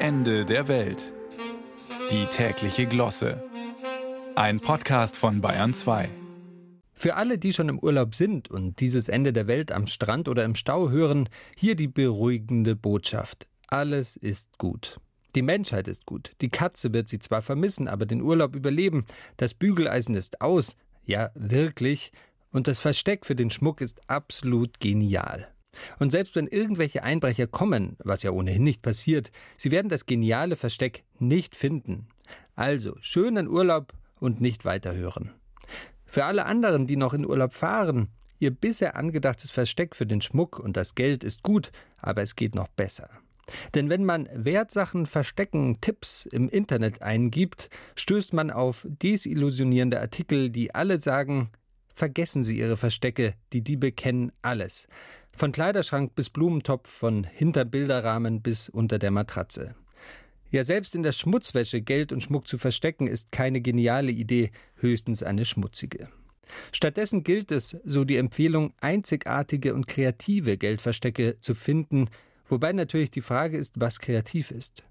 Ende der Welt. Die tägliche Glosse. Ein Podcast von Bayern 2. Für alle, die schon im Urlaub sind und dieses Ende der Welt am Strand oder im Stau hören, hier die beruhigende Botschaft. Alles ist gut. Die Menschheit ist gut. Die Katze wird sie zwar vermissen, aber den Urlaub überleben. Das Bügeleisen ist aus. Ja, wirklich. Und das Versteck für den Schmuck ist absolut genial. Und selbst wenn irgendwelche Einbrecher kommen, was ja ohnehin nicht passiert, sie werden das geniale Versteck nicht finden. Also schönen Urlaub und nicht weiterhören. Für alle anderen, die noch in Urlaub fahren, ihr bisher angedachtes Versteck für den Schmuck und das Geld ist gut, aber es geht noch besser. Denn wenn man Wertsachen verstecken Tipps im Internet eingibt, stößt man auf desillusionierende Artikel, die alle sagen, vergessen Sie Ihre Verstecke, die Diebe kennen alles. Von Kleiderschrank bis Blumentopf, von hinter Bilderrahmen bis unter der Matratze. Ja, selbst in der Schmutzwäsche Geld und Schmuck zu verstecken, ist keine geniale Idee, höchstens eine schmutzige. Stattdessen gilt es, so die Empfehlung, einzigartige und kreative Geldverstecke zu finden, wobei natürlich die Frage ist, was kreativ ist.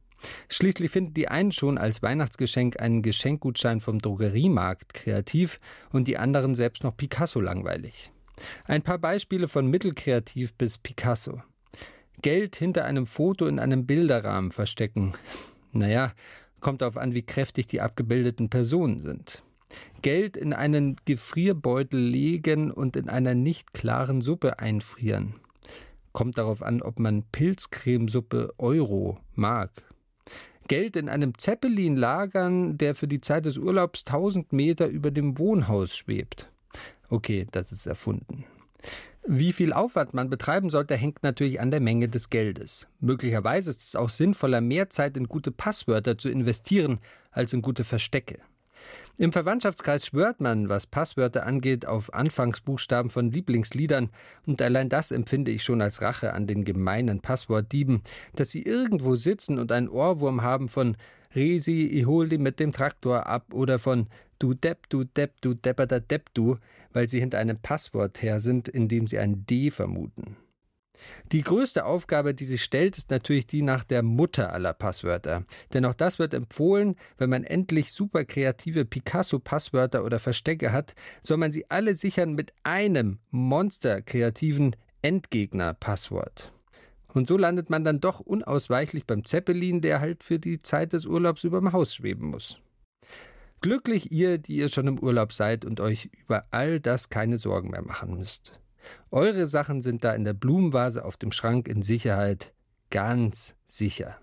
Schließlich finden die einen schon als Weihnachtsgeschenk einen Geschenkgutschein vom Drogeriemarkt kreativ und die anderen selbst noch Picasso langweilig. Ein paar Beispiele von mittelkreativ bis Picasso. Geld hinter einem Foto in einem Bilderrahmen verstecken. Naja, kommt darauf an, wie kräftig die abgebildeten Personen sind. Geld in einen Gefrierbeutel legen und in einer nicht klaren Suppe einfrieren. Kommt darauf an, ob man Pilzcremesuppe Euro mag. Geld in einem Zeppelin lagern, der für die Zeit des Urlaubs 1000 Meter über dem Wohnhaus schwebt. Okay, das ist erfunden. Wie viel Aufwand man betreiben sollte, hängt natürlich an der Menge des Geldes. Möglicherweise ist es auch sinnvoller, mehr Zeit in gute Passwörter zu investieren als in gute Verstecke. Im Verwandtschaftskreis schwört man, was Passwörter angeht, auf Anfangsbuchstaben von Lieblingsliedern, und allein das empfinde ich schon als Rache an den gemeinen Passwortdieben, dass sie irgendwo sitzen und einen Ohrwurm haben von Resi, ich hol die mit dem Traktor ab oder von Du Depp, du Depp, du Depperter Depp, du, weil sie hinter einem Passwort her sind, in dem sie ein D vermuten. Die größte Aufgabe, die sich stellt, ist natürlich die nach der Mutter aller Passwörter. Denn auch das wird empfohlen, wenn man endlich super kreative Picasso-Passwörter oder Verstecke hat, soll man sie alle sichern mit einem monsterkreativen Endgegner-Passwort. Und so landet man dann doch unausweichlich beim Zeppelin, der halt für die Zeit des Urlaubs überm Haus schweben muss. Glücklich ihr, die ihr schon im Urlaub seid und euch über all das keine Sorgen mehr machen müsst. Eure Sachen sind da in der Blumenvase auf dem Schrank in Sicherheit, ganz sicher.